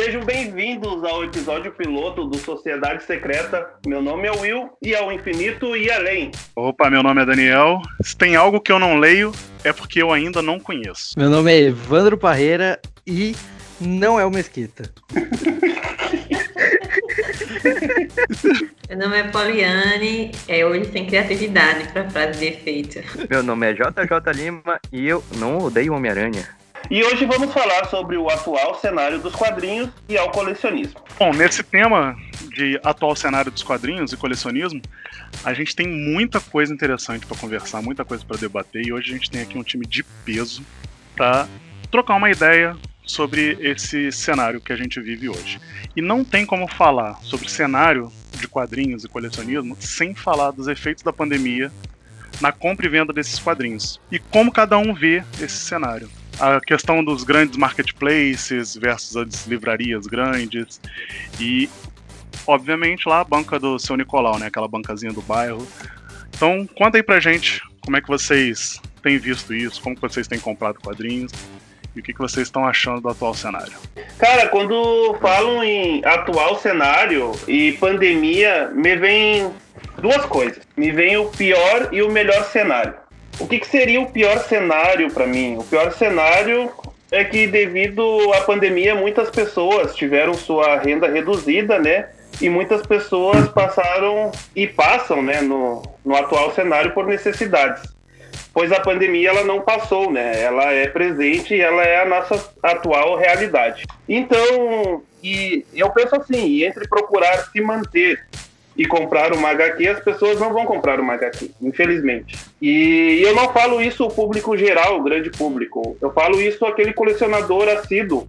Sejam bem-vindos ao episódio piloto do Sociedade Secreta. Meu nome é Will e ao infinito e além. Opa, meu nome é Daniel. Se tem algo que eu não leio, é porque eu ainda não conheço. Meu nome é Evandro Parreira e não é o Mesquita. Meu nome é Poliane, é hoje sem criatividade para frase de efeito. Meu nome é JJ Lima e eu não odeio Homem-Aranha. E hoje vamos falar sobre o atual cenário dos quadrinhos e ao colecionismo. Bom, nesse tema de atual cenário dos quadrinhos e colecionismo, a gente tem muita coisa interessante para conversar, muita coisa para debater e hoje a gente tem aqui um time de peso para trocar uma ideia sobre esse cenário que a gente vive hoje. E não tem como falar sobre cenário de quadrinhos e colecionismo sem falar dos efeitos da pandemia na compra e venda desses quadrinhos e como cada um vê esse cenário a questão dos grandes marketplaces versus as livrarias grandes e obviamente lá a banca do seu Nicolau, né, aquela bancazinha do bairro. Então, conta aí pra gente como é que vocês têm visto isso, como vocês têm comprado quadrinhos e o que, que vocês estão achando do atual cenário. Cara, quando falam em atual cenário e pandemia, me vem duas coisas. Me vem o pior e o melhor cenário. O que, que seria o pior cenário para mim? O pior cenário é que devido à pandemia muitas pessoas tiveram sua renda reduzida, né? E muitas pessoas passaram e passam, né, no, no atual cenário por necessidades. Pois a pandemia ela não passou, né? Ela é presente e ela é a nossa atual realidade. Então, e eu penso assim, entre procurar se manter e comprar uma HQ, as pessoas não vão comprar uma HQ, infelizmente. E eu não falo isso o público geral, o grande público. Eu falo isso aquele colecionador assíduo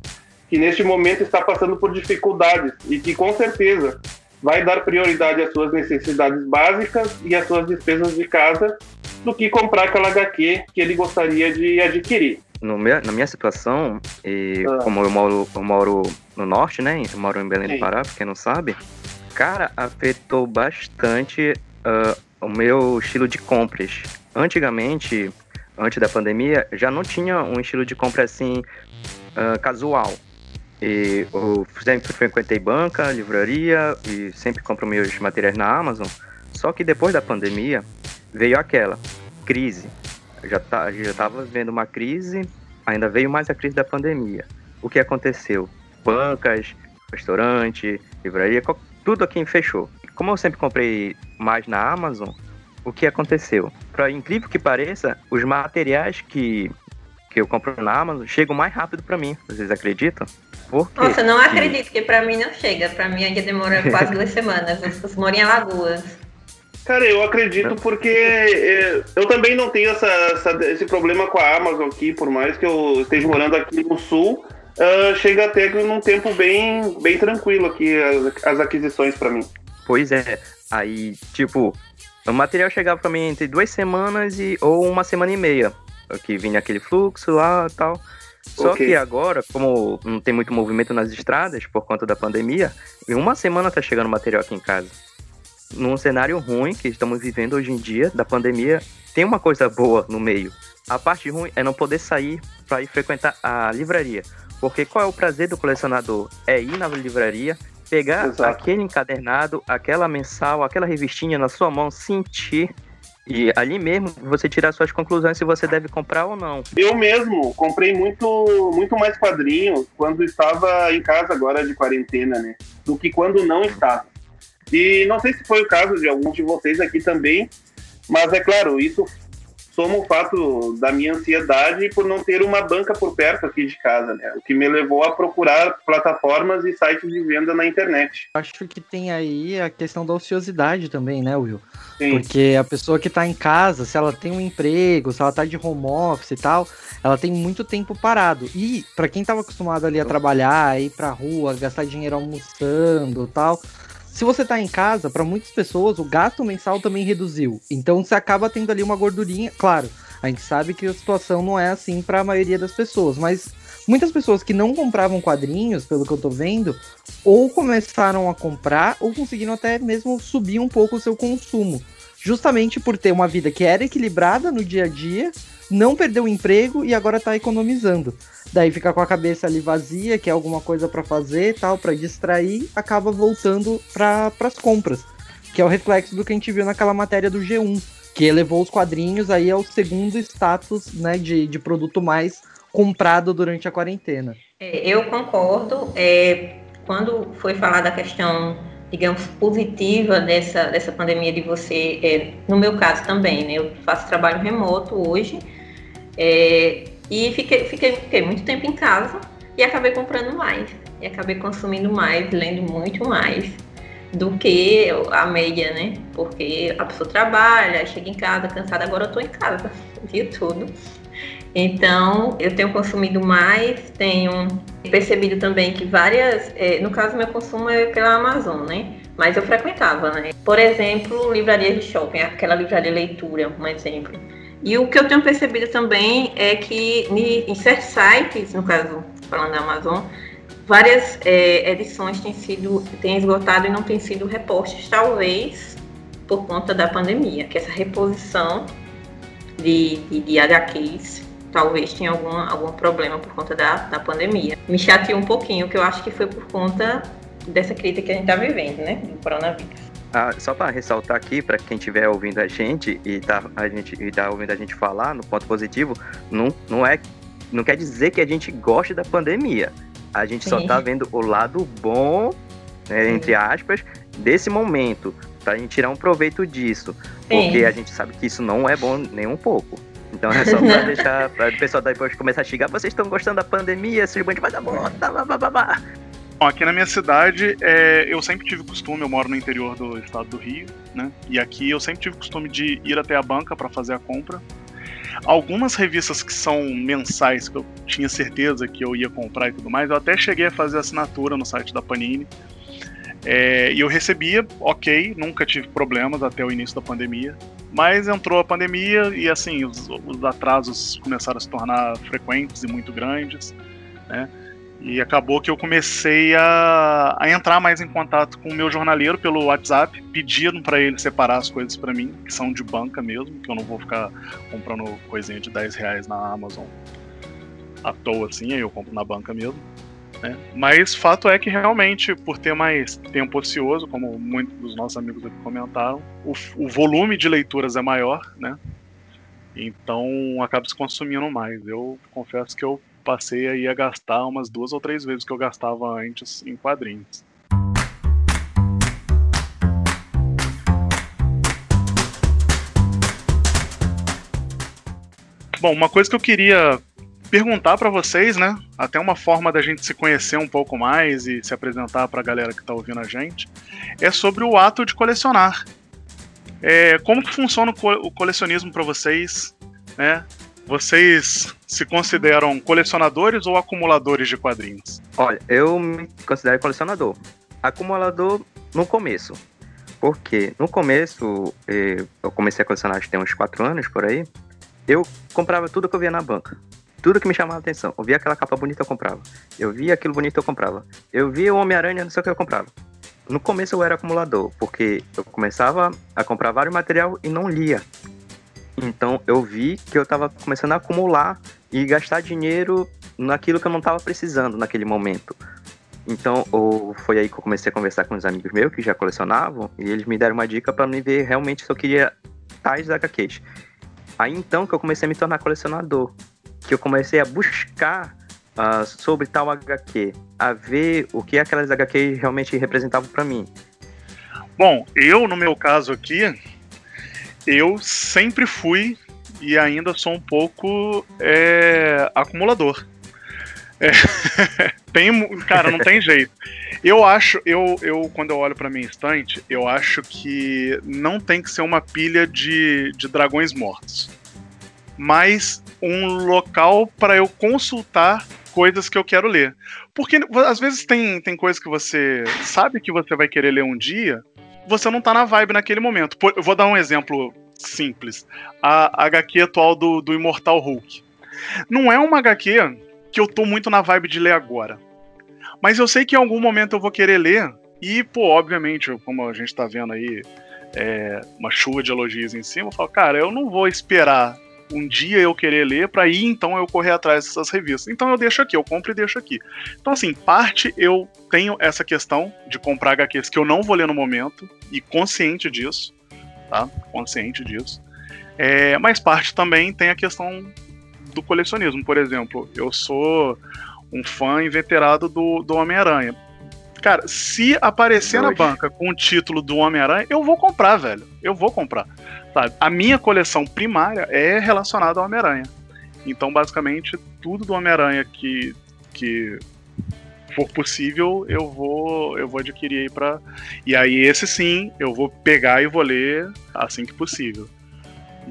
que neste momento está passando por dificuldades e que com certeza vai dar prioridade às suas necessidades básicas e às suas despesas de casa do que comprar aquela HQ que ele gostaria de adquirir. Meu, na minha situação, e ah. como eu moro, eu moro no norte, né? Eu moro em Belém Sim. do Pará, pra quem não sabe, Cara, afetou bastante uh, o meu estilo de compras. Antigamente, antes da pandemia, já não tinha um estilo de compra assim uh, casual. E eu sempre frequentei banca, livraria e sempre compro meus materiais na Amazon. Só que depois da pandemia veio aquela crise. Já tá, já estava vivendo uma crise, ainda veio mais a crise da pandemia. O que aconteceu? Bancas, restaurante, livraria, tudo aqui fechou. Como eu sempre comprei mais na Amazon, o que aconteceu? Para incrível que pareça, os materiais que, que eu compro na Amazon chegam mais rápido para mim. Vocês acreditam? Por quê? Nossa, não acredito que para mim não chega. Para mim ainda demora quase duas semanas. Eu moro em Alagoas. Cara, eu acredito porque é, eu também não tenho essa, essa, esse problema com a Amazon aqui, por mais que eu esteja morando aqui no sul uh, chega até num tempo bem, bem tranquilo aqui as, as aquisições para mim. Pois é, aí, tipo, o material chegava para mim entre duas semanas e ou uma semana e meia, que vinha aquele fluxo lá e tal. Só okay. que agora, como não tem muito movimento nas estradas por conta da pandemia, em uma semana tá chegando material aqui em casa. Num cenário ruim que estamos vivendo hoje em dia, da pandemia, tem uma coisa boa no meio. A parte ruim é não poder sair para ir frequentar a livraria. Porque qual é o prazer do colecionador? É ir na livraria, pegar Exato. aquele encadernado, aquela mensal, aquela revistinha na sua mão, sentir e ali mesmo você tirar suas conclusões se você deve comprar ou não. Eu mesmo comprei muito, muito mais quadrinhos quando estava em casa agora de quarentena, né? Do que quando não estava. E não sei se foi o caso de alguns de vocês aqui também, mas é claro, isso soma o fato da minha ansiedade por não ter uma banca por perto aqui de casa, né? O que me levou a procurar plataformas e sites de venda na internet. Acho que tem aí a questão da ociosidade também, né, Will? Sim. Porque a pessoa que tá em casa, se ela tem um emprego, se ela tá de home office e tal, ela tem muito tempo parado. E para quem tava acostumado ali a trabalhar, ir pra rua, gastar dinheiro almoçando tal, se você tá em casa, para muitas pessoas, o gasto mensal também reduziu. Então você acaba tendo ali uma gordurinha. Claro, a gente sabe que a situação não é assim para a maioria das pessoas, mas muitas pessoas que não compravam quadrinhos, pelo que eu tô vendo, ou começaram a comprar, ou conseguiram até mesmo subir um pouco o seu consumo. Justamente por ter uma vida que era equilibrada no dia a dia, não perdeu o emprego e agora tá economizando. Daí fica com a cabeça ali vazia, quer alguma coisa para fazer, tal, para distrair, acaba voltando para as compras, que é o reflexo do que a gente viu naquela matéria do G1, que elevou os quadrinhos aí ao segundo status, né, de, de produto mais comprado durante a quarentena. É, eu concordo. É, quando foi falar da questão, digamos, positiva dessa, dessa pandemia de você, é, no meu caso também, né? Eu faço trabalho remoto hoje é, e fiquei, fiquei, fiquei muito tempo em casa e acabei comprando mais. E acabei consumindo mais, lendo muito mais do que a média, né? Porque a pessoa trabalha, chega em casa cansada, agora eu tô em casa, vi tudo. Então, eu tenho consumido mais, tenho percebido também que várias, é, no caso meu consumo é pela Amazon, né? Mas eu frequentava, né? Por exemplo, livraria de shopping, aquela livraria leitura, um exemplo. E o que eu tenho percebido também é que em certos sites, no caso, falando da Amazon, várias é, edições têm sido têm esgotado e não têm sido repostas, talvez por conta da pandemia, que essa reposição de, de, de HQs talvez tenha algum, algum problema por conta da, da pandemia. Me chateou um pouquinho, que eu acho que foi por conta dessa crise que a gente está vivendo, né, do coronavírus. Ah, só para ressaltar aqui, para quem estiver ouvindo a gente e tá, a gente e tá ouvindo a gente falar no ponto positivo, não, não é não quer dizer que a gente goste da pandemia. A gente Sim. só tá vendo o lado bom, né, entre aspas, desse momento, para a gente tirar um proveito disso, Sim. porque a gente sabe que isso não é bom nem um pouco. Então é só pra deixar, para o pessoal depois começar a xingar, vocês estão gostando da pandemia, esse bando vai dar bosta, blá blá blá blá. Bom, aqui na minha cidade, é, eu sempre tive costume, eu moro no interior do estado do Rio, né? E aqui eu sempre tive costume de ir até a banca para fazer a compra. Algumas revistas que são mensais, que eu tinha certeza que eu ia comprar e tudo mais, eu até cheguei a fazer assinatura no site da Panini. É, e eu recebia, ok, nunca tive problemas até o início da pandemia. Mas entrou a pandemia e assim, os, os atrasos começaram a se tornar frequentes e muito grandes, né? E acabou que eu comecei a, a entrar mais em contato com o meu jornaleiro pelo WhatsApp, pedindo para ele separar as coisas para mim, que são de banca mesmo, que eu não vou ficar comprando coisinha de 10 reais na Amazon à toa assim, aí eu compro na banca mesmo. Né? Mas fato é que realmente, por ter mais tempo ocioso, como muitos dos nossos amigos aqui comentaram, o, o volume de leituras é maior, né? Então acaba se consumindo mais. Eu confesso que eu passei aí a gastar umas duas ou três vezes que eu gastava antes em quadrinhos. Bom, uma coisa que eu queria perguntar para vocês, né? Até uma forma da gente se conhecer um pouco mais e se apresentar para a galera que está ouvindo a gente, é sobre o ato de colecionar. É, como que funciona o colecionismo para vocês, né? Vocês se consideram colecionadores ou acumuladores de quadrinhos? Olha, eu me considero colecionador. Acumulador no começo. Porque no começo, eh, eu comecei a colecionar acho que tem uns 4 anos por aí. Eu comprava tudo que eu via na banca. Tudo que me chamava atenção. Eu via aquela capa bonita, eu comprava. Eu via aquilo bonito, eu comprava. Eu via o Homem-Aranha, não sei o que eu comprava. No começo eu era acumulador, porque eu começava a comprar vários material e não lia. Então eu vi que eu estava começando a acumular e gastar dinheiro naquilo que eu não estava precisando naquele momento. Então ou, foi aí que eu comecei a conversar com os amigos meus que já colecionavam e eles me deram uma dica para me ver realmente se eu queria tais HQs. Aí então que eu comecei a me tornar colecionador, que eu comecei a buscar uh, sobre tal HQ, a ver o que aquelas HQs realmente representavam para mim. Bom, eu no meu caso aqui, eu sempre fui e ainda sou um pouco é, acumulador. É, tem, cara, não tem jeito. Eu acho, eu, eu quando eu olho para minha estante, eu acho que não tem que ser uma pilha de, de dragões mortos, mas um local para eu consultar coisas que eu quero ler. Porque às vezes tem, tem coisas que você sabe que você vai querer ler um dia, você não tá na vibe naquele momento. Eu vou dar um exemplo simples. A HQ atual do, do Imortal Hulk. Não é uma HQ que eu tô muito na vibe de ler agora. Mas eu sei que em algum momento eu vou querer ler. E, pô, obviamente, como a gente tá vendo aí, é, uma chuva de elogios em cima, eu falo, cara, eu não vou esperar um dia eu querer ler para ir então eu correr atrás dessas revistas. Então eu deixo aqui, eu compro e deixo aqui. Então assim, parte eu tenho essa questão de comprar HQs que eu não vou ler no momento e consciente disso, tá? Consciente disso. É, mas parte também tem a questão do colecionismo. Por exemplo, eu sou um fã inveterado do, do Homem-Aranha. Cara, se aparecer na banca com o título do Homem-Aranha, eu vou comprar, velho. Eu vou comprar. Sabe? A minha coleção primária é relacionada ao Homem-Aranha. Então, basicamente, tudo do Homem-Aranha que, que for possível, eu vou eu vou adquirir aí para E aí esse sim, eu vou pegar e vou ler assim que possível.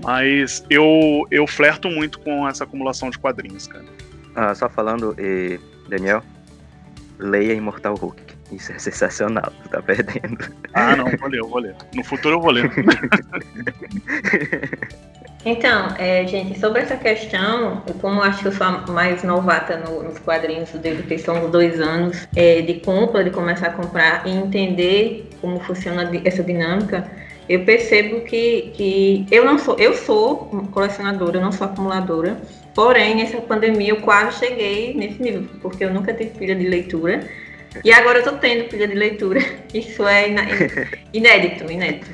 Mas eu eu flerto muito com essa acumulação de quadrinhos, cara. Ah, só falando, e Daniel, leia Imortal Hulk. Isso é sensacional, tu tá perdendo. Ah, não, vou ler, eu vou ler. No futuro eu vou ler. Então, é, gente, sobre essa questão, como eu acho que eu sou a mais novata no, nos quadrinhos desde que são dois anos é, de compra, de começar a comprar e entender como funciona essa dinâmica, eu percebo que, que eu não sou, eu sou colecionadora, eu não sou acumuladora, porém, nessa pandemia eu quase cheguei nesse nível, porque eu nunca tive pilha de leitura. E agora eu tô tendo pilha de leitura. Isso é inédito, inédito.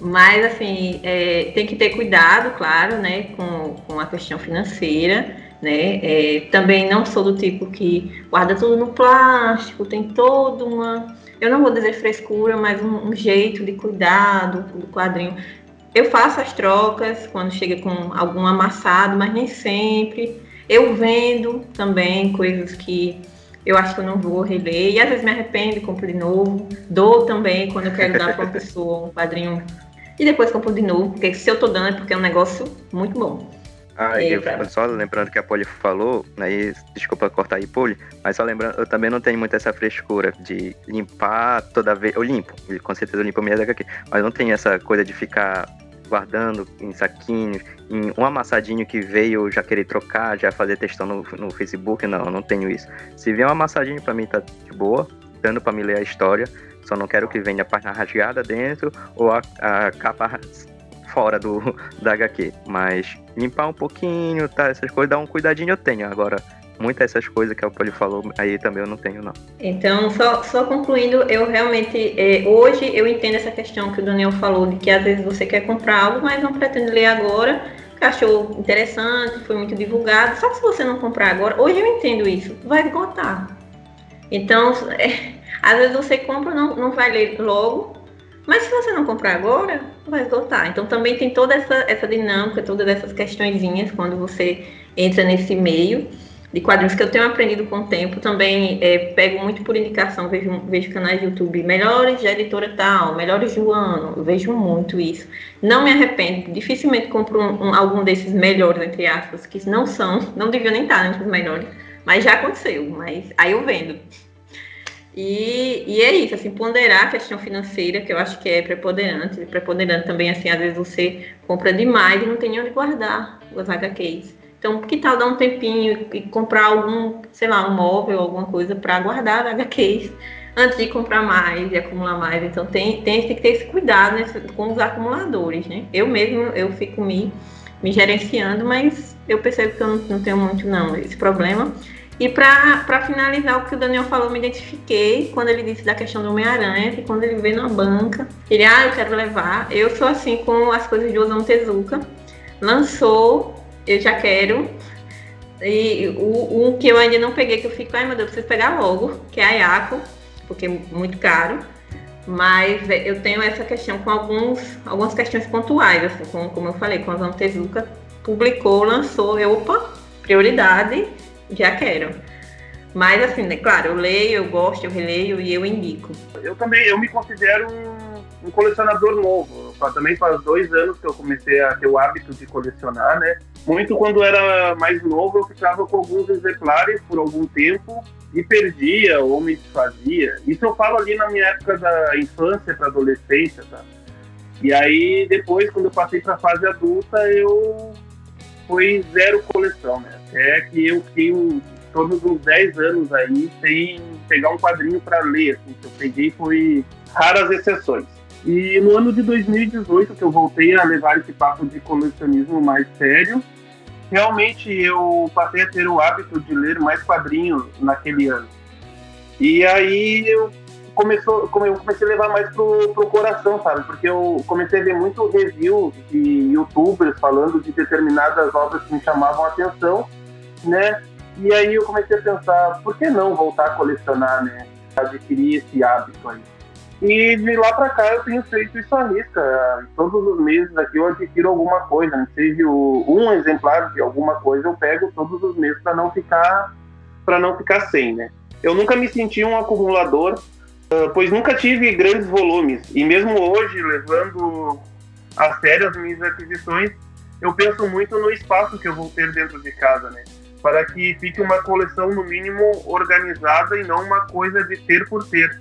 Mas, assim, é, tem que ter cuidado, claro, né, com, com a questão financeira, né? É, também não sou do tipo que guarda tudo no plástico, tem toda uma, eu não vou dizer frescura, mas um, um jeito de cuidado do quadrinho. Eu faço as trocas quando chega com algum amassado, mas nem sempre. Eu vendo também coisas que eu acho que eu não vou reler. E às vezes me arrependo e compro de novo. Dou também quando eu quero dar para uma pessoa um quadrinho. E depois compro de novo, porque se eu tô dando é porque é um negócio muito bom. Ah, e eu, só lembrando que a Poli falou, aí, desculpa cortar aí, Poli, mas só lembrando, eu também não tenho muito essa frescura de limpar toda vez. Eu limpo, com certeza eu limpo minha aqui, mas não tenho essa coisa de ficar guardando em saquinhos, em um amassadinho que veio já querer trocar, já fazer textão no, no Facebook, não, não tenho isso. Se vier um amassadinho para mim tá de boa, dando para me ler a história, só não quero que venha a página rasgada dentro ou a, a capa fora do da HQ, mas limpar um pouquinho, tá, essas coisas, dar um cuidadinho eu tenho. Agora, muitas dessas coisas que a Poli falou, aí também eu não tenho, não. Então, só, só concluindo, eu realmente, é, hoje eu entendo essa questão que o Daniel falou, de que às vezes você quer comprar algo, mas não pretende ler agora, achou interessante, foi muito divulgado, só que se você não comprar agora, hoje eu entendo isso, vai esgotar. Então, é, às vezes você compra, não, não vai ler logo, mas se você não comprar agora, vai esgotar. Então também tem toda essa, essa dinâmica, todas essas questõezinhas quando você entra nesse meio de quadrinhos que eu tenho aprendido com o tempo. Também é, pego muito por indicação, vejo, vejo canais de YouTube, melhores de editora tal, melhores do ano, vejo muito isso. Não me arrependo, dificilmente compro um, um, algum desses melhores, entre aspas, que não são, não deviam nem estar entre os melhores, mas já aconteceu, mas aí eu vendo. E, e, é isso, assim, ponderar a questão financeira, que eu acho que é preponderante, preponderante também, assim, às vezes você compra demais e não tem onde guardar os HQs. Então, que tal dar um tempinho e comprar algum, sei lá, um móvel, alguma coisa para guardar HQs antes de comprar mais e acumular mais. Então, tem, tem, tem que ter esse cuidado nesse, com os acumuladores, né? Eu mesmo, eu fico me, me gerenciando, mas eu percebo que eu não, não tenho muito, não, esse problema. E para finalizar o que o Daniel falou, me identifiquei quando ele disse da questão do Homem-Aranha, que quando ele veio na banca, ele, ah, eu quero levar. Eu sou assim com as coisas de Osamu Tezuka. Lançou, eu já quero. E o, que eu ainda não peguei, que eu fico, ai meu Deus, preciso pegar logo, que é a Yako, porque é muito caro. Mas é, eu tenho essa questão com alguns, algumas questões pontuais, assim, como, como eu falei, com a Tezuka publicou, lançou, eu, opa, prioridade já quero. Mas assim, né, claro, eu leio, eu gosto, eu releio e eu indico. Eu também, eu me considero um, um colecionador novo. Também faz dois anos que eu comecei a ter o hábito de colecionar, né? Muito quando era mais novo, eu ficava com alguns exemplares por algum tempo e perdia ou me desfazia. Isso eu falo ali na minha época da infância para adolescência, tá? E aí depois, quando eu passei para a fase adulta, eu foi zero coleção, né? É que eu tenho todos uns 10 anos aí sem pegar um quadrinho para ler. Assim, que eu peguei foi raras exceções. E no ano de 2018, que eu voltei a levar esse papo de colecionismo mais sério, realmente eu passei a ter o hábito de ler mais quadrinhos naquele ano. E aí eu, começou, eu comecei a levar mais pro, pro coração, sabe? Porque eu comecei a ver muito review de youtubers falando de determinadas obras que me chamavam a atenção, né? E aí eu comecei a pensar, por que não voltar a colecionar, né? Adquirir esse hábito aí. E de lá para cá eu tenho feito isso à risca. Todos os meses aqui eu adquiro alguma coisa, né? seja um exemplar de alguma coisa eu pego todos os meses para não ficar para não ficar sem, né? Eu nunca me senti um acumulador, pois nunca tive grandes volumes e mesmo hoje levando a sério as minhas aquisições, eu penso muito no espaço que eu vou ter dentro de casa, né? Para que fique uma coleção no mínimo organizada e não uma coisa de ter por ter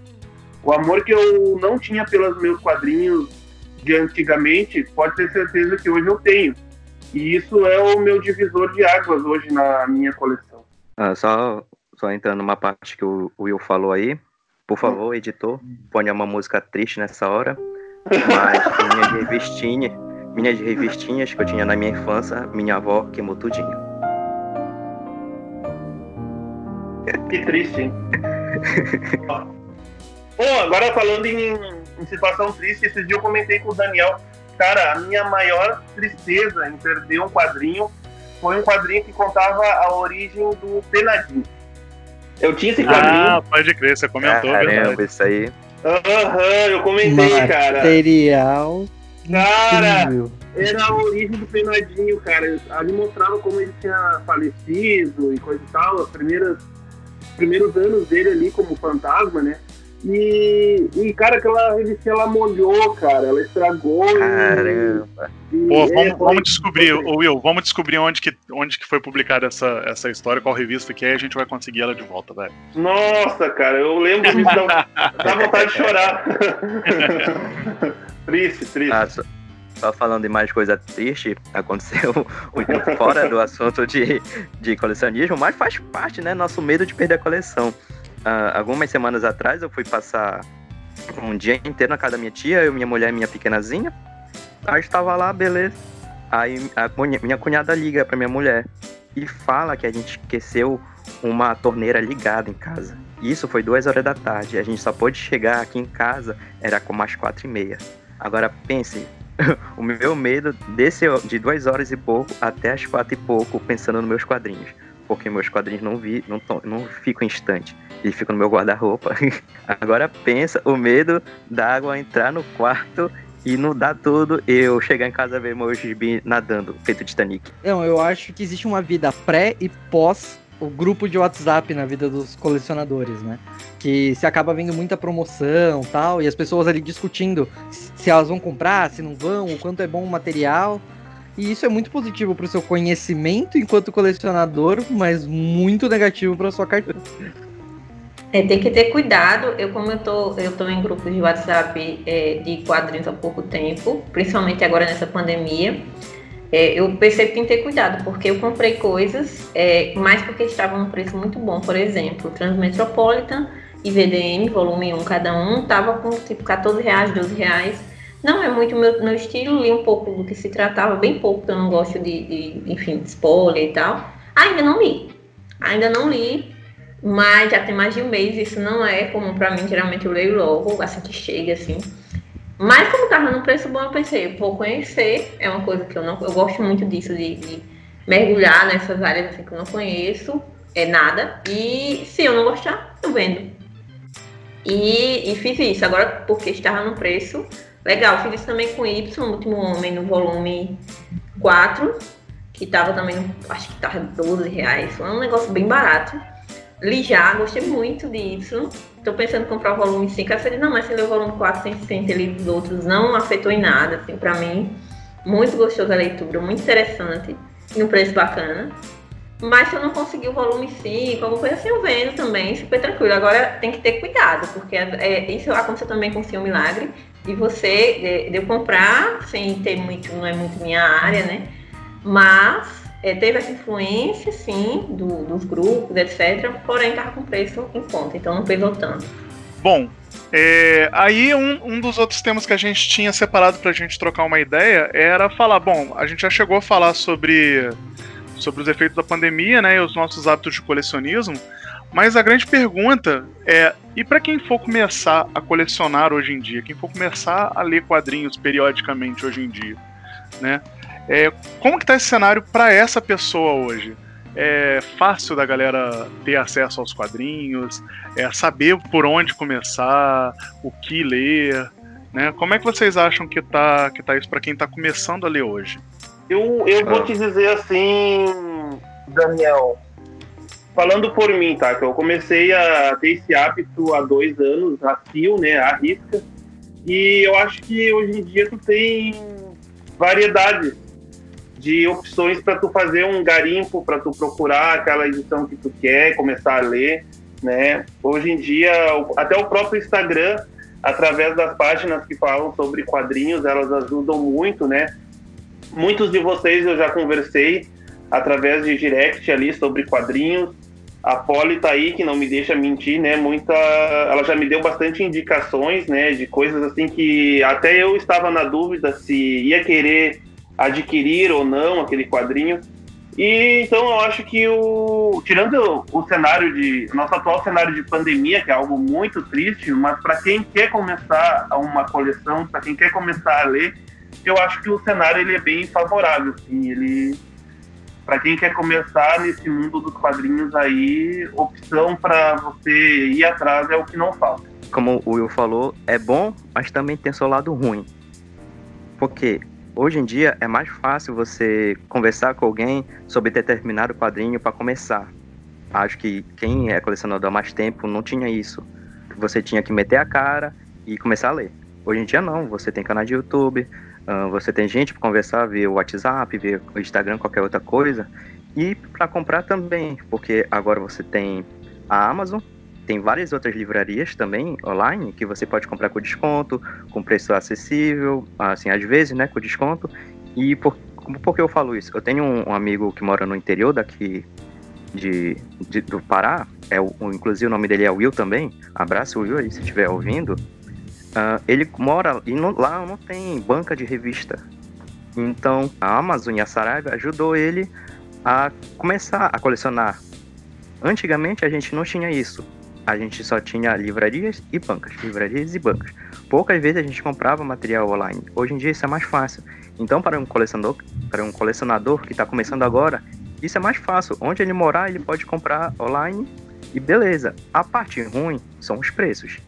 o amor que eu não tinha pelos meus quadrinhos de antigamente, pode ter certeza que hoje eu tenho. E isso é o meu divisor de águas hoje na minha coleção. Ah, só, só entrando numa parte que o Will falou aí, por favor, editor, ponha uma música triste nessa hora. Mas minhas revistinhas, minhas revistinhas que eu tinha na minha infância, minha avó queimou tudinho. Que triste, hein? Bom, agora falando em, em, situação triste, esses dias eu comentei com o Daniel, cara, a minha maior tristeza em perder um quadrinho foi um quadrinho que contava a origem do Penadinho. Eu tinha esse quadrinho. Ah, pode crer, você comentou, Caramba, verdade. isso aí. Aham, uhum, eu comentei, cara. Material. Cara, era a origem do Penadinho, cara. Ali mostrava como ele tinha falecido e coisa e tal, os primeiros, primeiros anos dele ali como fantasma, né? E, e, cara, aquela revista ela molhou, cara, ela estragou. Caramba. E, Pô, vamos, é, vamos descobrir, Will, vamos descobrir onde que, onde que foi publicada essa, essa história, qual revista que é, e a gente vai conseguir ela de volta, velho. Nossa, cara, eu lembro disso, dá, dá vontade de chorar. triste, triste. Ah, só, só, falando de mais coisa triste, aconteceu fora do assunto de, de colecionismo, mas faz parte, né, nosso medo de perder a coleção uh, algumas semanas atrás eu fui passar um dia inteiro na casa da minha tia, eu, minha mulher e minha pequenazinha. Aí estava lá, beleza. Aí a minha cunhada liga pra minha mulher e fala que a gente esqueceu uma torneira ligada em casa. Isso foi duas horas da tarde. A gente só pôde chegar aqui em casa, era como às quatro e meia. Agora pense, o meu medo desceu de duas horas e pouco até as quatro e pouco, pensando nos meus quadrinhos porque meus quadrinhos não vi, não, não ficam em estante. Eles ficam no meu guarda-roupa. Agora pensa o medo da água entrar no quarto e dá tudo eu chegar em casa ver meu gibi nadando, feito Titanic. Não, eu acho que existe uma vida pré e pós o grupo de WhatsApp na vida dos colecionadores, né? Que se acaba vendo muita promoção tal, e as pessoas ali discutindo se elas vão comprar, se não vão, o quanto é bom o material. E isso é muito positivo para o seu conhecimento enquanto colecionador, mas muito negativo para sua carteira. É, tem que ter cuidado. Eu, como eu tô, eu tô em grupos de WhatsApp é, de quadrinhos há pouco tempo, principalmente agora nessa pandemia, é, eu percebo que tem que ter cuidado, porque eu comprei coisas, é, porque estavam num preço muito bom. Por exemplo, Transmetropolitan e VDM, volume 1 cada um, tava com tipo 14 reais, 12 reais não é muito meu, meu estilo, li um pouco do que se tratava, bem pouco, porque eu não gosto de, de, enfim, de spoiler e tal. Ainda não li. Ainda não li, mas já tem mais de um mês, isso não é comum para mim, geralmente eu leio logo, assim que chega, assim. Mas como tava num preço bom, eu pensei, vou conhecer, é uma coisa que eu não. Eu gosto muito disso, de, de mergulhar nessas áreas assim que eu não conheço, é nada. E se eu não gostar, eu vendo. E, e fiz isso. Agora, porque estava no preço, Legal, fiz isso também com Y, último homem, no volume 4, que tava também, acho que tava 12 reais. Foi um negócio bem barato. Li já, gostei muito de Y. Tô pensando em comprar o volume 5. Aí eu falei, não, mas se ler o volume 4 sem, sem ter lido os outros, não afetou em nada, assim, pra mim. Muito gostosa a leitura, muito interessante. E um preço bacana. Mas se eu não conseguir o volume 5, alguma coisa assim, eu vendo também, super tranquilo. Agora tem que ter cuidado, porque é, é, isso aconteceu também com o Senhor Milagre de você, de, de, eu comprar, sem ter muito, não é muito minha área, né? Mas é, teve essa influência, sim, do, dos grupos, etc. Porém, estava com preço em conta, então não pesou tanto. Bom, É, aí um, um dos outros temas que a gente tinha separado pra gente trocar uma ideia era falar, bom, a gente já chegou a falar sobre, sobre os efeitos da pandemia, né, e os nossos hábitos de colecionismo, mas a grande pergunta é, e para quem for começar a colecionar hoje em dia, quem for começar a ler quadrinhos periodicamente hoje em dia, né, é, como que tá esse cenário para essa pessoa hoje? é fácil da galera ter acesso aos quadrinhos, é saber por onde começar, o que ler, né? Como é que vocês acham que tá, que tá isso para quem tá começando a ler hoje? Eu, eu vou te dizer assim, Daniel, falando por mim, tá? Que eu comecei a ter esse hábito há dois anos, a fio, né? A risca. E eu acho que hoje em dia tu tem variedade de opções para tu fazer um garimpo, para tu procurar aquela edição que tu quer, começar a ler, né? Hoje em dia, até o próprio Instagram, através das páginas que falam sobre quadrinhos, elas ajudam muito, né? Muitos de vocês eu já conversei através de direct ali sobre quadrinhos. A Polly tá aí, que não me deixa mentir, né? Muita, ela já me deu bastante indicações, né? De coisas assim que até eu estava na dúvida se ia querer adquirir ou não aquele quadrinho. E então eu acho que o tirando o cenário de nosso atual cenário de pandemia, que é algo muito triste, mas para quem quer começar uma coleção, para quem quer começar a ler, eu acho que o cenário ele é bem favorável, sim, ele para quem quer começar nesse mundo dos quadrinhos aí, opção para você ir atrás é o que não falta. Como o Will falou, é bom, mas também tem seu lado ruim. Porque Hoje em dia é mais fácil você conversar com alguém sobre determinado quadrinho para começar. Acho que quem é colecionador há mais tempo não tinha isso. Você tinha que meter a cara e começar a ler. Hoje em dia não, você tem canal de YouTube, você tem gente para conversar via WhatsApp, via Instagram, qualquer outra coisa. E para comprar também, porque agora você tem a Amazon, tem várias outras livrarias também online que você pode comprar com desconto, com preço acessível, assim, às vezes, né, com desconto. E por, por que eu falo isso? Eu tenho um, um amigo que mora no interior daqui de, de, do Pará, é o, inclusive o nome dele é Will também. Abraço, Will, aí se estiver ouvindo. Uh, ele mora e lá não tem banca de revista. Então a Amazon e a Saraiva ajudou ele a começar a colecionar. Antigamente a gente não tinha isso a gente só tinha livrarias e bancas, livrarias e bancas. Poucas vezes a gente comprava material online. Hoje em dia isso é mais fácil. Então, para um colecionador, para um colecionador que está começando agora, isso é mais fácil. Onde ele morar, ele pode comprar online e beleza. A parte ruim são os preços.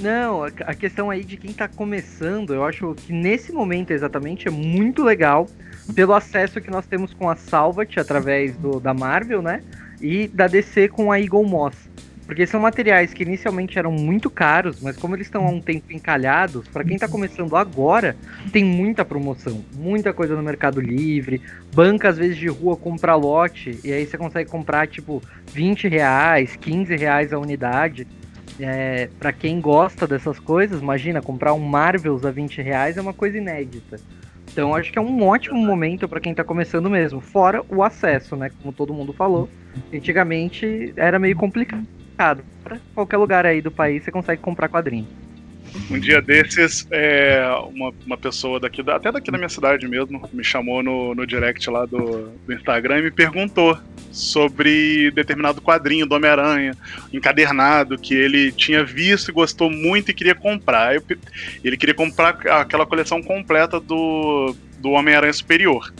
Não, a questão aí de quem está começando, eu acho que nesse momento exatamente é muito legal pelo acesso que nós temos com a Salvat através do, da Marvel, né? e da DC com a Eagle Moss. Porque são materiais que inicialmente eram muito caros, mas como eles estão há um tempo encalhados, para quem está começando agora, tem muita promoção, muita coisa no Mercado Livre, banca às vezes de rua compra lote, e aí você consegue comprar tipo 20 reais, 15 reais a unidade. É, para quem gosta dessas coisas, imagina, comprar um Marvels a 20 reais é uma coisa inédita. Então acho que é um ótimo momento para quem está começando mesmo. Fora o acesso, né? Como todo mundo falou. Antigamente era meio complicado. Para qualquer lugar aí do país você consegue comprar quadrinho. Um dia desses, é, uma, uma pessoa daqui, até daqui da minha cidade mesmo, me chamou no, no direct lá do, do Instagram e me perguntou sobre determinado quadrinho do Homem-Aranha, encadernado, que ele tinha visto e gostou muito e queria comprar. Eu, ele queria comprar aquela coleção completa do, do Homem-Aranha Superior.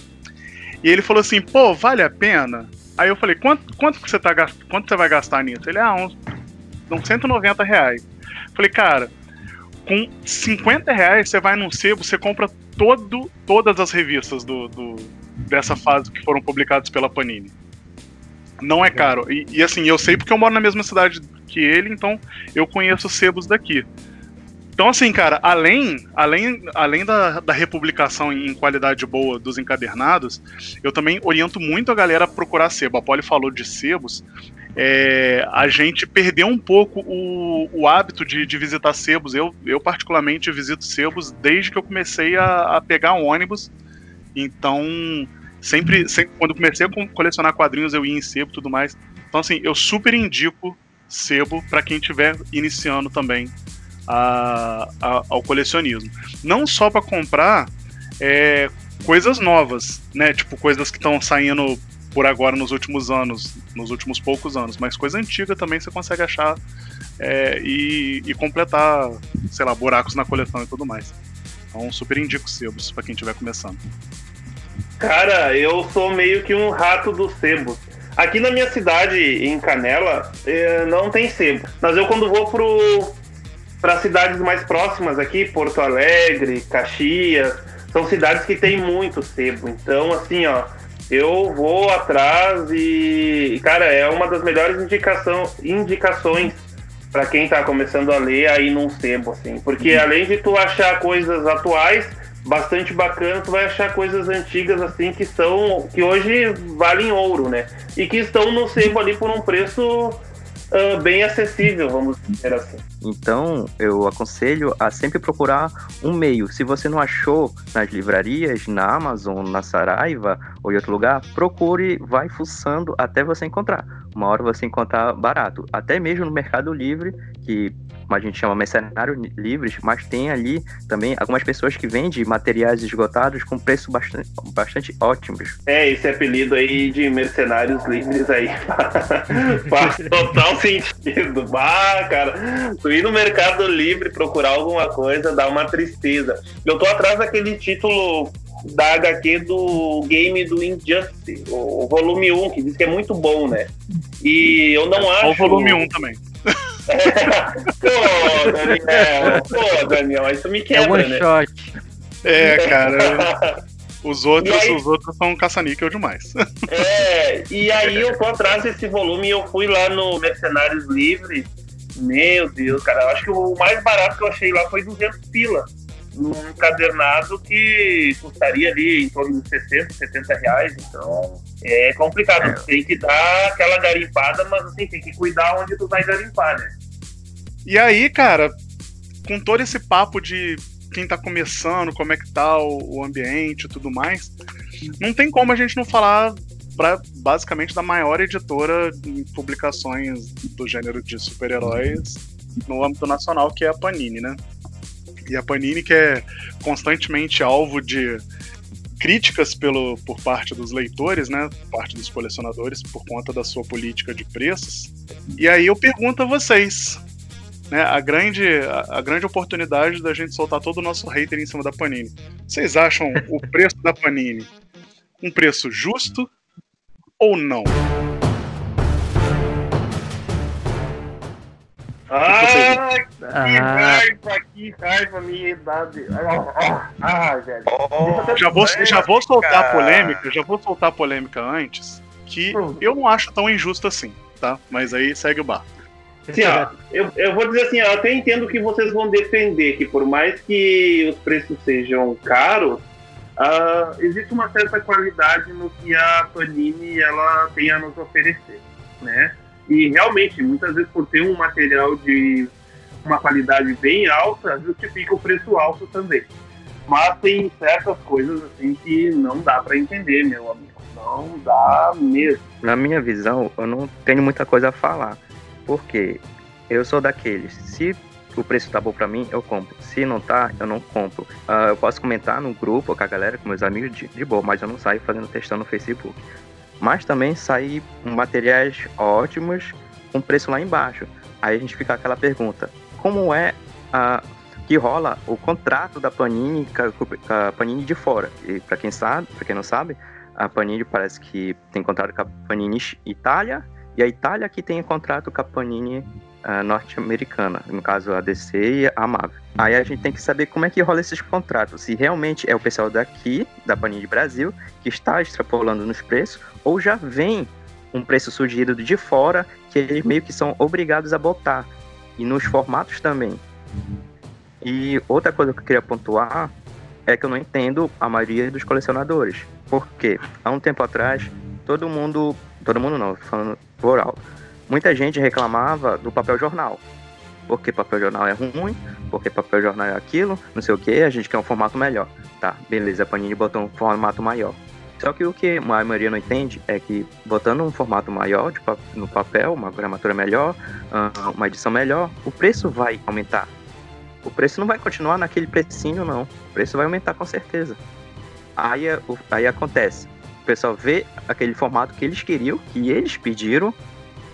E ele falou assim, pô, vale a pena? Aí eu falei, quanto, quanto, que você, tá, quanto você vai gastar nisso? Ele, ah, uns, uns 190 reais. Falei, cara, com 50 reais você vai num sebo, você compra todo, todas as revistas do, do, dessa fase que foram publicadas pela Panini. Não é caro. E, e, assim, eu sei porque eu moro na mesma cidade que ele, então eu conheço os sebos daqui. Então, assim, cara, além, além, além da, da republicação em qualidade boa dos encadernados, eu também oriento muito a galera a procurar sebo. A Polly falou de sebos. É, a gente perdeu um pouco o, o hábito de, de, visitar sebos. Eu, eu, particularmente, visito sebos desde que eu comecei a, a pegar ônibus. Então, sempre, sempre, quando comecei a colecionar quadrinhos, eu ia em sebo e tudo mais. Então, assim, eu super indico sebo para quem estiver iniciando também a, a, ao colecionismo. Não só para comprar é, coisas novas, né? Tipo, coisas que estão saindo por agora nos últimos anos, nos últimos poucos anos, mas coisa antiga também você consegue achar é, e, e, completar, sei lá, buracos na coleção e tudo mais. Então, super indico sebos para quem estiver começando. Cara, eu sou meio que um rato do sebo. Aqui na minha cidade, em Canela, é, não tem sebo. Mas eu quando vou pro para cidades mais próximas aqui, Porto Alegre, Caxias, são cidades que tem muito sebo. Então, assim, ó, eu vou atrás e, cara, é uma das melhores indicação, indicações para quem está começando a ler aí num sebo, assim. Porque além de tu achar coisas atuais, bastante bacana, tu vai achar coisas antigas, assim, que são. que hoje valem ouro, né? E que estão no sebo ali por um preço uh, bem acessível, vamos dizer assim. Então, eu aconselho a sempre procurar um meio. Se você não achou nas livrarias, na Amazon, na Saraiva ou em outro lugar, procure, vai fuçando até você encontrar. Uma hora você encontrar barato. Até mesmo no Mercado Livre, que a gente chama, mercenários livres, mas tem ali também algumas pessoas que vendem materiais esgotados com preço bastante, bastante ótimos. É, esse apelido aí de mercenários livres aí faz total sentido. Bah, cara, tu ir no Mercado Livre procurar alguma coisa dá uma tristeza. Eu tô atrás daquele título da HQ do game do Injustice, o, volume 1, que diz que é muito bom, né? E eu não é, acho. O volume 1 também. pô, Daniel, pô, Daniel, isso me quebra, é one né? Shot. É, cara. Os outros, aí, os outros são caça-níquel demais. É, e aí eu tô atrás desse volume e eu fui lá no Mercenários Livre. Meu Deus, cara, eu acho que o mais barato que eu achei lá foi 200 pila. Num encadernado que custaria ali em torno de 60, 70 reais. Então, é complicado. É. Tem que dar aquela garimpada, mas assim, tem que cuidar onde tu vai garimpar, né? E aí, cara, com todo esse papo de quem tá começando, como é que tá o, o ambiente e tudo mais, não tem como a gente não falar pra, basicamente da maior editora em publicações do gênero de super-heróis no âmbito nacional, que é a Panini, né? E a Panini que é constantemente alvo de críticas pelo, por parte dos leitores, né, por parte dos colecionadores, por conta da sua política de preços. E aí eu pergunto a vocês, né, a grande, a, a, grande oportunidade da gente soltar todo o nosso hater em cima da Panini. Vocês acham o preço da Panini um preço justo ou não? Ah, que ah. raiva, que raiva, minha idade. Ah, velho. Oh, já vou, já vou soltar a polêmica, já vou soltar a polêmica antes, que eu não acho tão injusto assim, tá? Mas aí segue o bar. Assim, ó, eu, eu vou dizer assim, eu até entendo que vocês vão defender que por mais que os preços sejam caros, uh, existe uma certa qualidade no que a Panini ela tem a nos oferecer, né? E realmente, muitas vezes por ter um material de uma qualidade bem alta, justifica o preço alto também. Mas tem certas coisas assim que não dá para entender, meu amigo. Não dá mesmo. Na minha visão, eu não tenho muita coisa a falar. Porque eu sou daqueles. Se o preço tá bom para mim, eu compro. Se não tá, eu não compro. Uh, eu posso comentar no grupo com a galera, com meus amigos, de, de boa, mas eu não saio fazendo testando no Facebook mas também sair materiais ótimos com preço lá embaixo. Aí a gente fica aquela pergunta: como é a que rola o contrato da Panini com a Panini de fora? E para quem sabe, para quem não sabe, a Panini parece que tem contrato com a Panini Itália e a Itália que tem contrato com a Panini uh, norte-americana, no caso a DC e a Marvel. Aí a gente tem que saber como é que rola esses contratos, se realmente é o pessoal daqui, da Panini Brasil, que está extrapolando nos preços, ou já vem um preço sugerido de fora que eles meio que são obrigados a botar. E nos formatos também. E outra coisa que eu queria pontuar é que eu não entendo a maioria dos colecionadores. Porque há um tempo atrás, todo mundo, todo mundo não, falando alto, muita gente reclamava do papel jornal. Porque papel jornal é ruim, porque papel jornal é aquilo, não sei o que, a gente quer um formato melhor. Tá, beleza, a Panini botou um formato maior. Só que o que a maioria não entende é que botando um formato maior de, no papel, uma gramatura melhor, ah, uma edição melhor, o preço vai aumentar. O preço não vai continuar naquele precinho, não. O preço vai aumentar com certeza. Aí, aí acontece. O pessoal vê aquele formato que eles queriam, que eles pediram,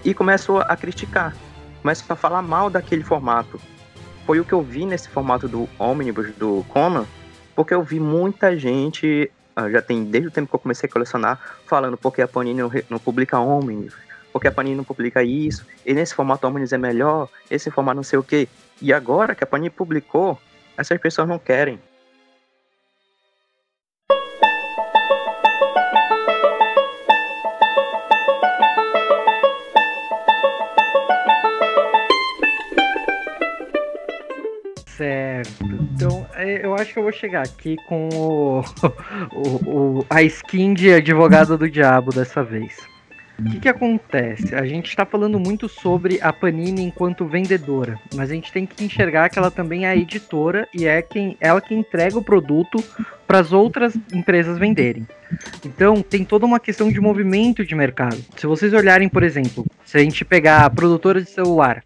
e começou a criticar. Começa a falar mal daquele formato. Foi o que eu vi nesse formato do Omnibus do Conan, porque eu vi muita gente ah, já tem desde o tempo que eu comecei a colecionar, falando porque a Panini não, não publica Omnibus, porque a Panini não publica isso, e nesse formato Omnibus é melhor, esse formato não sei o que. E agora que a Panini publicou, essas pessoas não querem. Certo. Então, é, eu acho que eu vou chegar aqui com o, o, o a skin de advogado do diabo dessa vez. O que, que acontece? A gente está falando muito sobre a Panini enquanto vendedora, mas a gente tem que enxergar que ela também é editora e é quem, ela que entrega o produto para as outras empresas venderem. Então, tem toda uma questão de movimento de mercado. Se vocês olharem, por exemplo, se a gente pegar a produtora de celular,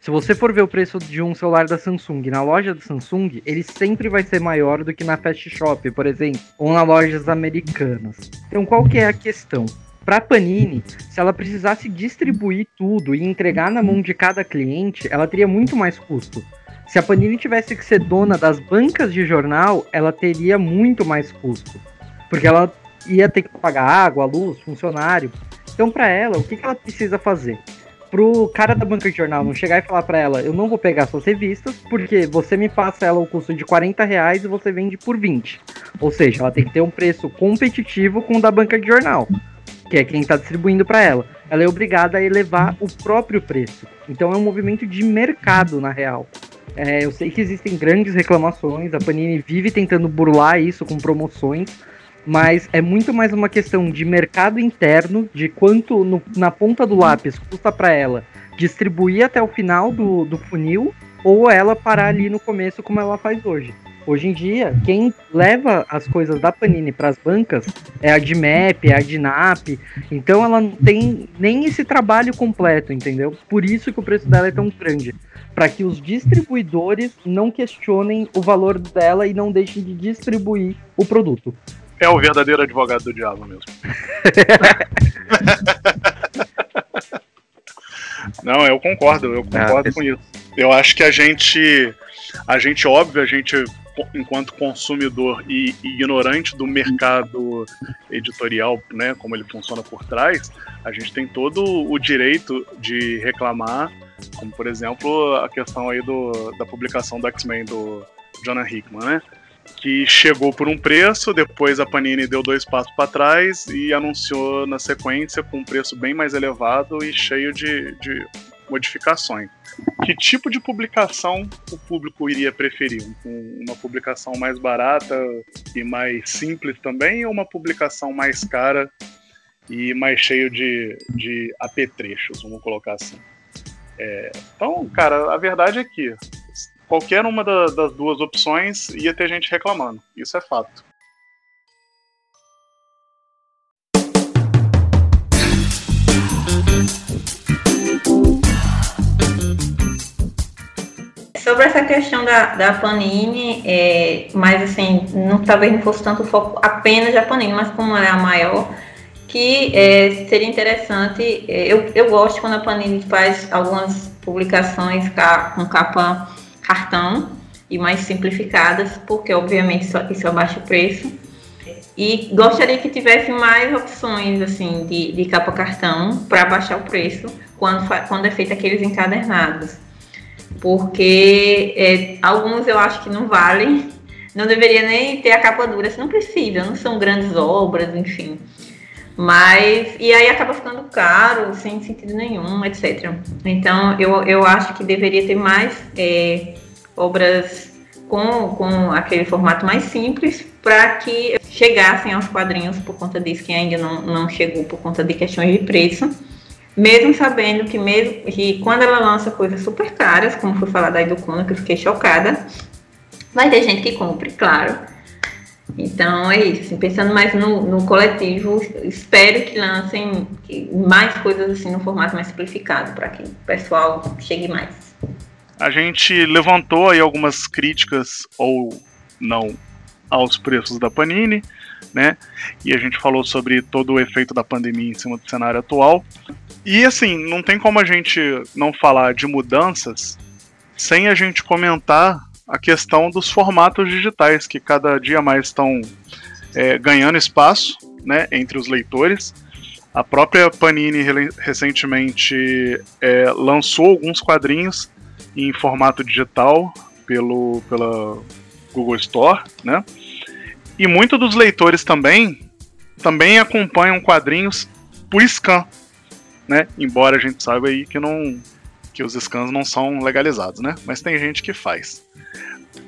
se você for ver o preço de um celular da Samsung na loja da Samsung, ele sempre vai ser maior do que na Fast Shop, por exemplo, ou nas lojas americanas. Então, qual que é a questão? Para a Panini, se ela precisasse distribuir tudo e entregar na mão de cada cliente, ela teria muito mais custo. Se a Panini tivesse que ser dona das bancas de jornal, ela teria muito mais custo. Porque ela ia ter que pagar água, luz, funcionário. Então, para ela, o que, que ela precisa fazer? Pro cara da banca de jornal não chegar e falar para ela, eu não vou pegar suas revistas, porque você me passa ela o custo de 40 reais e você vende por 20. Ou seja, ela tem que ter um preço competitivo com o da banca de jornal, que é quem está distribuindo para ela. Ela é obrigada a elevar o próprio preço. Então é um movimento de mercado, na real. É, eu sei que existem grandes reclamações, a Panini vive tentando burlar isso com promoções, mas é muito mais uma questão de mercado interno, de quanto no, na ponta do lápis custa para ela distribuir até o final do, do funil, ou ela parar ali no começo, como ela faz hoje. Hoje em dia, quem leva as coisas da Panini para as bancas é a DMAP, é a DINAP, então ela não tem nem esse trabalho completo, entendeu? Por isso que o preço dela é tão grande. Para que os distribuidores não questionem o valor dela e não deixem de distribuir o produto é o verdadeiro advogado do diabo mesmo. Não, eu concordo, eu concordo ah, com isso. Eu acho que a gente, a gente, óbvio, a gente, enquanto consumidor e, ignorante do mercado editorial, né, como ele funciona por trás, a gente tem todo o direito de reclamar, como por exemplo a questão aí do, da publicação do X-Men do Jonah Hickman, né? Que chegou por um preço, depois a Panini deu dois passos para trás e anunciou na sequência com um preço bem mais elevado e cheio de, de modificações. Que tipo de publicação o público iria preferir? Uma publicação mais barata e mais simples também, ou uma publicação mais cara e mais cheio de, de apetrechos, vamos colocar assim? É, então, cara, a verdade é que qualquer uma da, das duas opções ia ter gente reclamando. Isso é fato. Sobre essa questão da, da Panini, é, mas assim, não, talvez não fosse tanto foco apenas da Panini, mas como ela é a maior, que é, seria interessante. É, eu, eu gosto quando a Panini faz algumas publicações com capa cartão e mais simplificadas, porque obviamente isso, isso abaixa o preço. E gostaria que tivesse mais opções assim de, de capa cartão para baixar o preço quando, quando é feito aqueles encadernados. Porque é, alguns eu acho que não valem, não deveria nem ter a capa dura, se não precisa, não são grandes obras, enfim. Mas, e aí acaba ficando caro, sem sentido nenhum, etc. Então, eu, eu acho que deveria ter mais é, obras com, com aquele formato mais simples para que chegassem aos quadrinhos por conta disso, que ainda não, não chegou por conta de questões de preço. Mesmo sabendo que, mesmo, que quando ela lança coisas super caras, como foi falado aí do Kuna, que eu fiquei chocada, vai ter gente que compre, claro Então é isso. Assim, pensando mais no, no, coletivo, espero que lancem mais coisas assim no formato mais simplificado para que o pessoal chegue mais. A gente levantou aí algumas críticas ou não aos preços da Panini, né? E a gente falou sobre todo o efeito da pandemia em cima do cenário atual. E assim, não tem como a gente não falar de mudanças sem a gente comentar a questão dos formatos digitais, que cada dia mais estão é, ganhando espaço né, entre os leitores. A própria Panini recentemente é, lançou alguns quadrinhos em formato digital pelo, pela Google Store, né? E muitos dos leitores também também acompanham quadrinhos por scan, né? Embora a gente saiba aí que não que os scans não são legalizados, né? Mas tem gente que faz.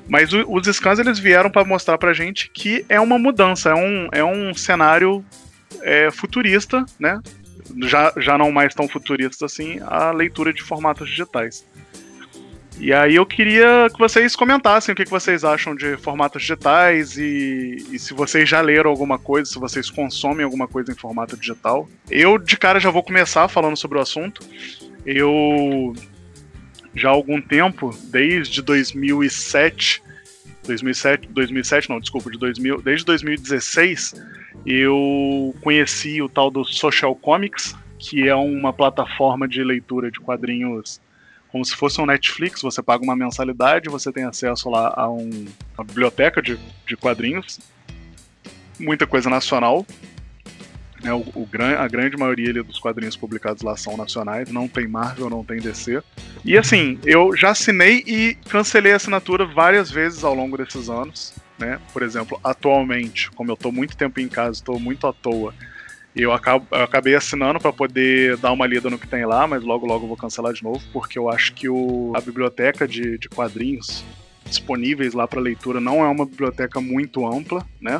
Mas o, os scans eles vieram para mostrar pra gente que é uma mudança, é um, é um cenário é, futurista, né? Já, já não mais tão futurista assim, a leitura de formatos digitais. E aí eu queria que vocês comentassem o que, que vocês acham de formatos digitais e, e, se vocês já leram alguma coisa, se vocês consomem alguma coisa em formato digital. Eu de cara já vou começar falando sobre o assunto. Eu já há algum tempo, desde 2007, 2007, 2007 não, desculpa, de 2000, desde 2016, eu conheci o tal do Social Comics, que é uma plataforma de leitura de quadrinhos como se fosse um Netflix, você paga uma mensalidade, você tem acesso lá a um, uma biblioteca de, de quadrinhos, muita coisa nacional, né, o, o, a grande maioria dos quadrinhos publicados lá são nacionais, não tem Marvel, não tem DC. E assim, eu já assinei e cancelei a assinatura várias vezes ao longo desses anos. Né? Por exemplo, atualmente, como eu estou muito tempo em casa, estou muito à toa, eu, acabo, eu acabei assinando para poder dar uma lida no que tem lá, mas logo logo vou cancelar de novo, porque eu acho que o, a biblioteca de, de quadrinhos disponíveis lá para leitura não é uma biblioteca muito ampla, né?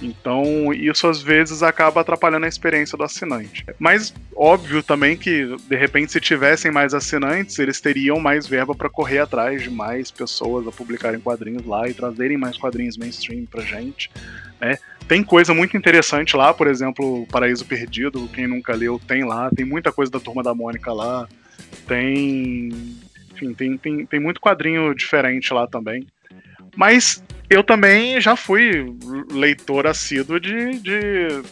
Então, isso às vezes acaba atrapalhando a experiência do assinante. Mas óbvio também que, de repente, se tivessem mais assinantes, eles teriam mais verba para correr atrás de mais pessoas a publicarem quadrinhos lá e trazerem mais quadrinhos mainstream pra gente, né? Tem coisa muito interessante lá, por exemplo, Paraíso Perdido, quem nunca leu tem lá, tem muita coisa da Turma da Mônica lá, tem. Enfim, tem, tem, tem muito quadrinho diferente lá também. Mas eu também já fui leitor assíduo de, de,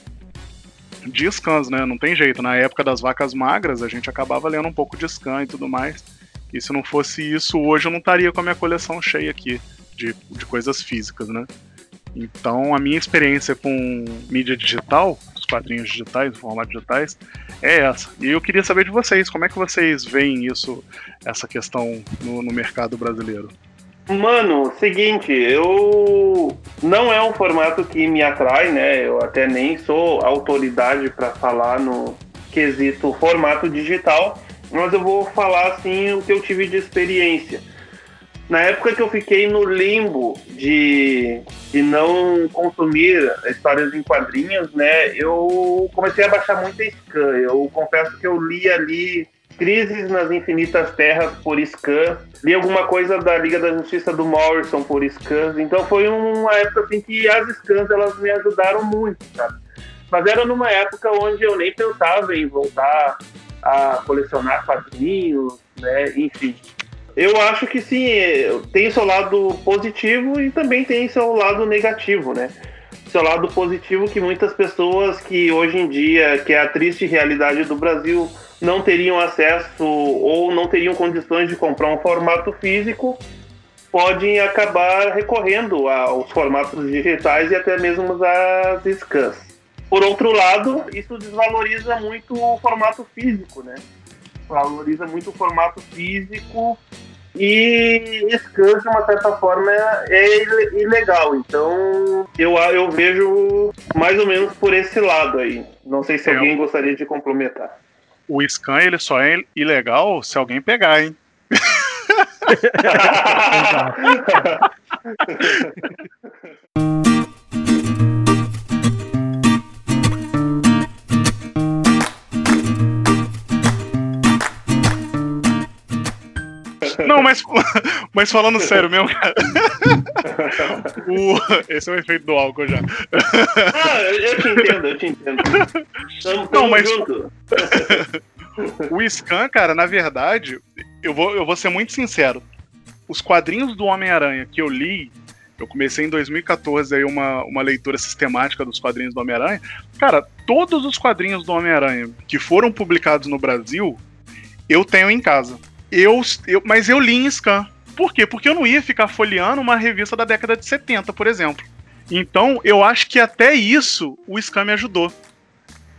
de scans, né? Não tem jeito. Na época das vacas magras, a gente acabava lendo um pouco de scan e tudo mais. E se não fosse isso, hoje eu não estaria com a minha coleção cheia aqui de, de coisas físicas, né? Então, a minha experiência com mídia digital, os quadrinhos digitais, formatos digitais, é essa. E eu queria saber de vocês, como é que vocês veem isso, essa questão no, no mercado brasileiro? Mano, seguinte, eu não é um formato que me atrai, né? Eu até nem sou autoridade para falar no quesito formato digital, mas eu vou falar assim o que eu tive de experiência. Na época que eu fiquei no limbo de, de não consumir histórias em quadrinhos, né? Eu comecei a baixar muita scan. Eu confesso que eu li ali Crises nas Infinitas Terras por Scan. Li alguma coisa da Liga da Justiça do Morrison por scans. Então foi uma época assim que as scans elas me ajudaram muito, sabe? Mas era numa época onde eu nem pensava em voltar a colecionar quadrinhos, né? Enfim. Eu acho que sim, tem seu lado positivo e também tem seu lado negativo, né? Seu lado positivo que muitas pessoas que hoje em dia, que é a triste realidade do Brasil, não teriam acesso ou não teriam condições de comprar um formato físico, podem acabar recorrendo aos formatos digitais e até mesmo às scans. Por outro lado, isso desvaloriza muito o formato físico, né? Valoriza muito o formato físico e scan, de uma certa forma, é ilegal. Então, eu, eu vejo mais ou menos por esse lado aí. Não sei se é alguém gostaria de complementar o scan ele só é ilegal se alguém pegar, hein? Não, mas, mas falando sério mesmo, cara. o, esse é o efeito do álcool já. Ah, eu te entendo, eu te entendo. Tamo, Não, mas- junto. O Scan, cara, na verdade, eu vou, eu vou ser muito sincero. Os quadrinhos do Homem-Aranha que eu li, eu comecei em 2014 aí uma, uma leitura sistemática dos quadrinhos do Homem-Aranha. Cara, todos os quadrinhos do Homem-Aranha que foram publicados no Brasil, eu tenho em casa. Eu, eu, mas eu li em Scan. Por quê? Porque eu não ia ficar folheando uma revista da década de 70, por exemplo. Então, eu acho que até isso o Scan me ajudou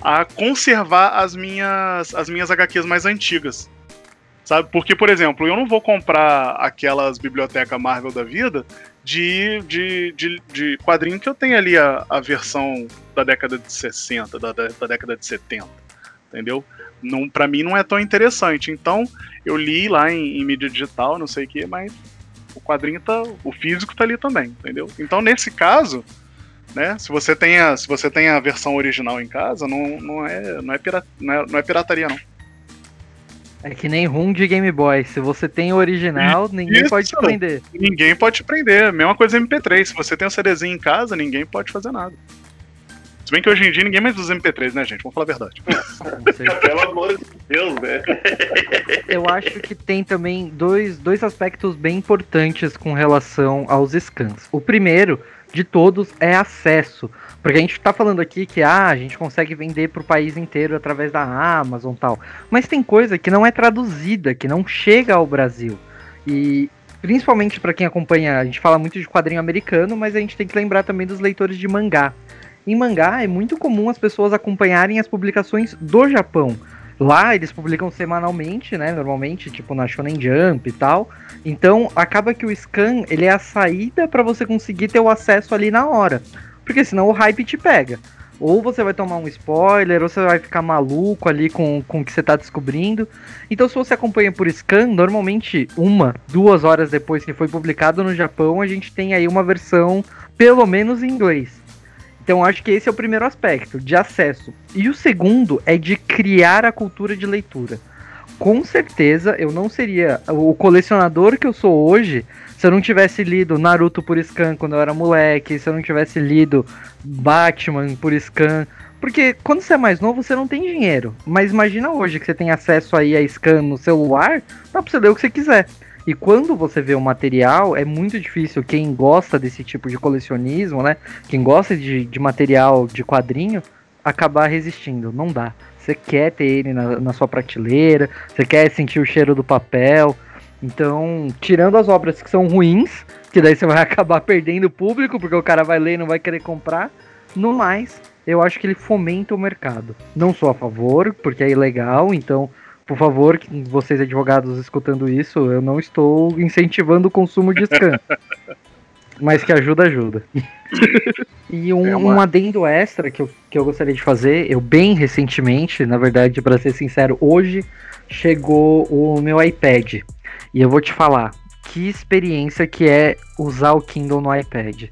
a conservar as minhas, as minhas HQs mais antigas. Sabe? Porque, por exemplo, eu não vou comprar aquelas bibliotecas Marvel da vida de, de, de, de quadrinho que eu tenho ali a, a versão da década de 60, da, da, da década de 70. Entendeu? Não, pra mim não é tão interessante. Então, eu li lá em, em mídia digital, não sei o que, mas o quadrinho tá. O físico tá ali também, entendeu? Então, nesse caso, né? Se você tem a, se você tem a versão original em casa, não, não, é, não, é, pirata, não, é, não é pirataria, não. É que nem rum de Game Boy. Se você tem o original, ninguém pode te prender. Ninguém pode te prender. Mesma coisa MP3. Se você tem um CDzinho em casa, ninguém pode fazer nada. Se bem que hoje em dia ninguém mais usa MP3, né, gente? Vamos falar a verdade. Sei. Pelo amor de Deus, né? Eu acho que tem também dois, dois aspectos bem importantes com relação aos scans. O primeiro de todos é acesso. Porque a gente tá falando aqui que ah, a gente consegue vender pro país inteiro através da Amazon e tal. Mas tem coisa que não é traduzida, que não chega ao Brasil. E principalmente para quem acompanha, a gente fala muito de quadrinho americano, mas a gente tem que lembrar também dos leitores de mangá. Em mangá é muito comum as pessoas acompanharem as publicações do Japão. Lá eles publicam semanalmente, né? Normalmente, tipo na Shonen Jump e tal. Então acaba que o scan ele é a saída para você conseguir ter o acesso ali na hora. Porque senão o hype te pega. Ou você vai tomar um spoiler, ou você vai ficar maluco ali com, com o que você tá descobrindo. Então, se você acompanha por scan, normalmente uma, duas horas depois que foi publicado no Japão, a gente tem aí uma versão, pelo menos em inglês. Então, acho que esse é o primeiro aspecto, de acesso. E o segundo é de criar a cultura de leitura. Com certeza, eu não seria o colecionador que eu sou hoje se eu não tivesse lido Naruto por scan quando eu era moleque, se eu não tivesse lido Batman por scan. Porque quando você é mais novo, você não tem dinheiro. Mas imagina hoje que você tem acesso aí a scan no celular, dá pra você ler o que você quiser. E quando você vê o material, é muito difícil quem gosta desse tipo de colecionismo, né? Quem gosta de, de material de quadrinho, acabar resistindo. Não dá. Você quer ter ele na, na sua prateleira, você quer sentir o cheiro do papel. Então, tirando as obras que são ruins, que daí você vai acabar perdendo o público, porque o cara vai ler e não vai querer comprar. No mais, eu acho que ele fomenta o mercado. Não sou a favor, porque é ilegal, então, por favor, vocês advogados escutando isso, eu não estou incentivando o consumo de scan. Mas que ajuda, ajuda. e um, É uma- um adendo extra que eu, que eu gostaria de fazer, eu bem recentemente, na verdade, para ser sincero, hoje chegou o meu iPad. E eu vou te falar, que experiência que é usar o Kindle no iPad.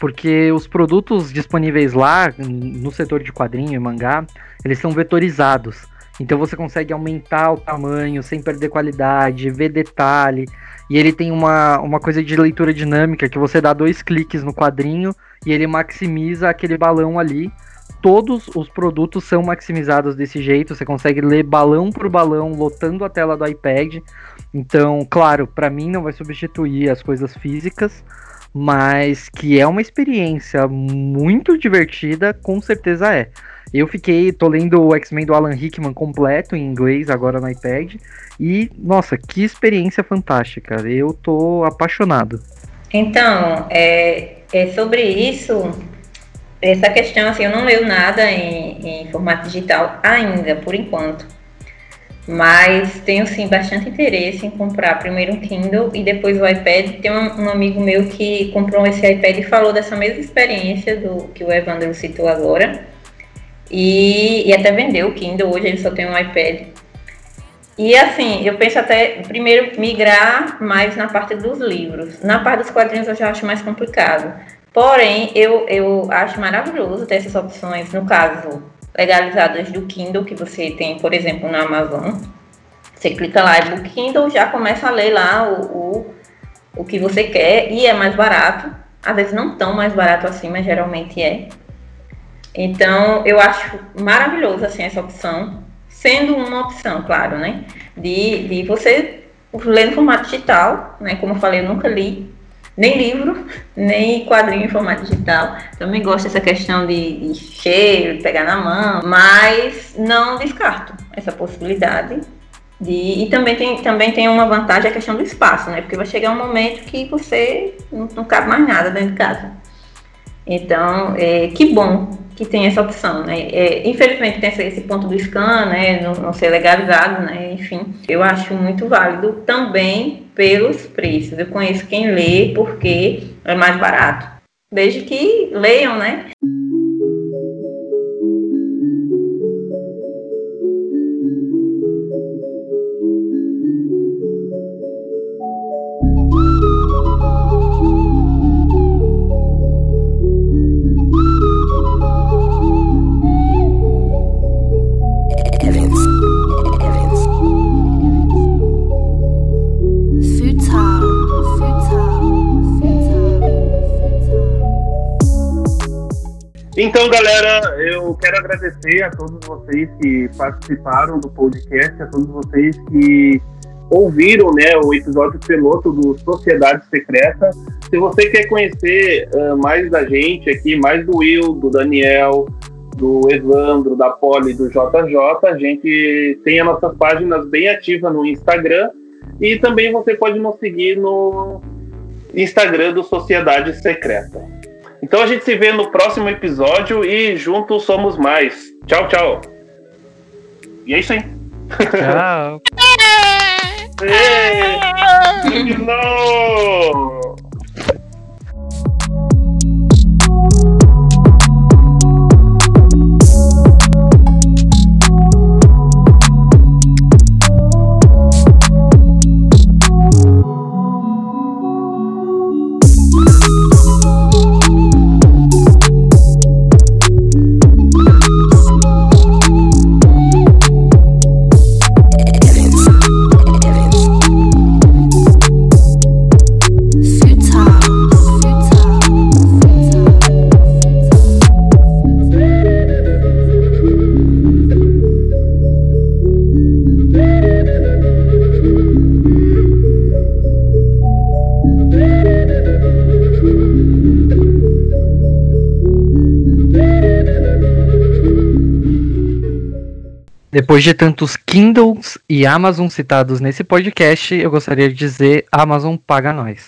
Porque os produtos disponíveis lá, no setor de quadrinho e mangá, eles são vetorizados. Então você consegue aumentar o tamanho sem perder qualidade, ver detalhe. E ele tem uma, uma coisa de leitura dinâmica que você dá dois cliques no quadrinho e ele maximiza aquele balão ali. Todos os produtos são maximizados desse jeito. Você consegue ler balão por balão, lotando a tela do iPad. Então, claro, para mim não vai substituir as coisas físicas, mas que é uma experiência muito divertida, com certeza é. Eu fiquei, tô lendo o X-Men do Alan Rickman completo em inglês agora no iPad e nossa, que experiência fantástica. Eu tô apaixonado. Então, é, é sobre isso, essa questão, assim, eu não leio nada em, em formato digital ainda, por enquanto. Mas tenho, sim, bastante interesse em comprar primeiro um Kindle e depois o iPad. Tem um, um amigo meu que comprou esse iPad e falou dessa mesma experiência do que o Evandro citou agora. E, e até vendeu o Kindle, hoje ele só tem um iPad. E assim, eu penso até primeiro migrar mais na parte dos livros. Na parte dos quadrinhos eu já acho mais complicado. Porém, eu, eu acho maravilhoso ter essas opções, no caso, legalizadas do Kindle, que você tem, por exemplo, na Amazon. Você clica lá, e-book Kindle, já começa a ler lá o, o, o que você quer e é mais barato. Às vezes não tão mais barato assim, mas geralmente é. Então, eu acho maravilhoso assim essa opção, sendo uma opção, claro, né? De, de você ler no formato digital, né? Como eu falei, eu nunca li nem livro, nem quadrinho em formato digital. Também gosto dessa questão de, de cheiro, pegar na mão, mas não descarto essa possibilidade. De, e também tem, também tem uma vantagem a questão do espaço, né? Porque vai chegar um momento que você não, não cabe mais nada dentro de casa. Então, é, que bom que tem essa opção, né? É, infelizmente tem esse, ponto do scan, né? Não, não, ser legalizado, né? Enfim, eu acho muito válido também pelos preços. Eu conheço quem lê porque é mais barato. Desde que leiam, né? Então, galera, eu quero agradecer a todos vocês que participaram do podcast, a todos vocês que ouviram né, o episódio piloto do Sociedade Secreta. Se você quer conhecer uh, mais da gente aqui, mais do Will, do Daniel, do Evandro, da Poli, do JJ, a gente tem as nossas páginas bem ativas no Instagram e também você pode nos seguir no Instagram do Sociedade Secreta. Então a gente se vê no próximo episódio e juntos somos mais. Tchau, tchau. E é isso aí. Tchau. Não! Depois de tantos Kindles e Amazon citados nesse podcast, eu gostaria de dizer: Amazon paga nós.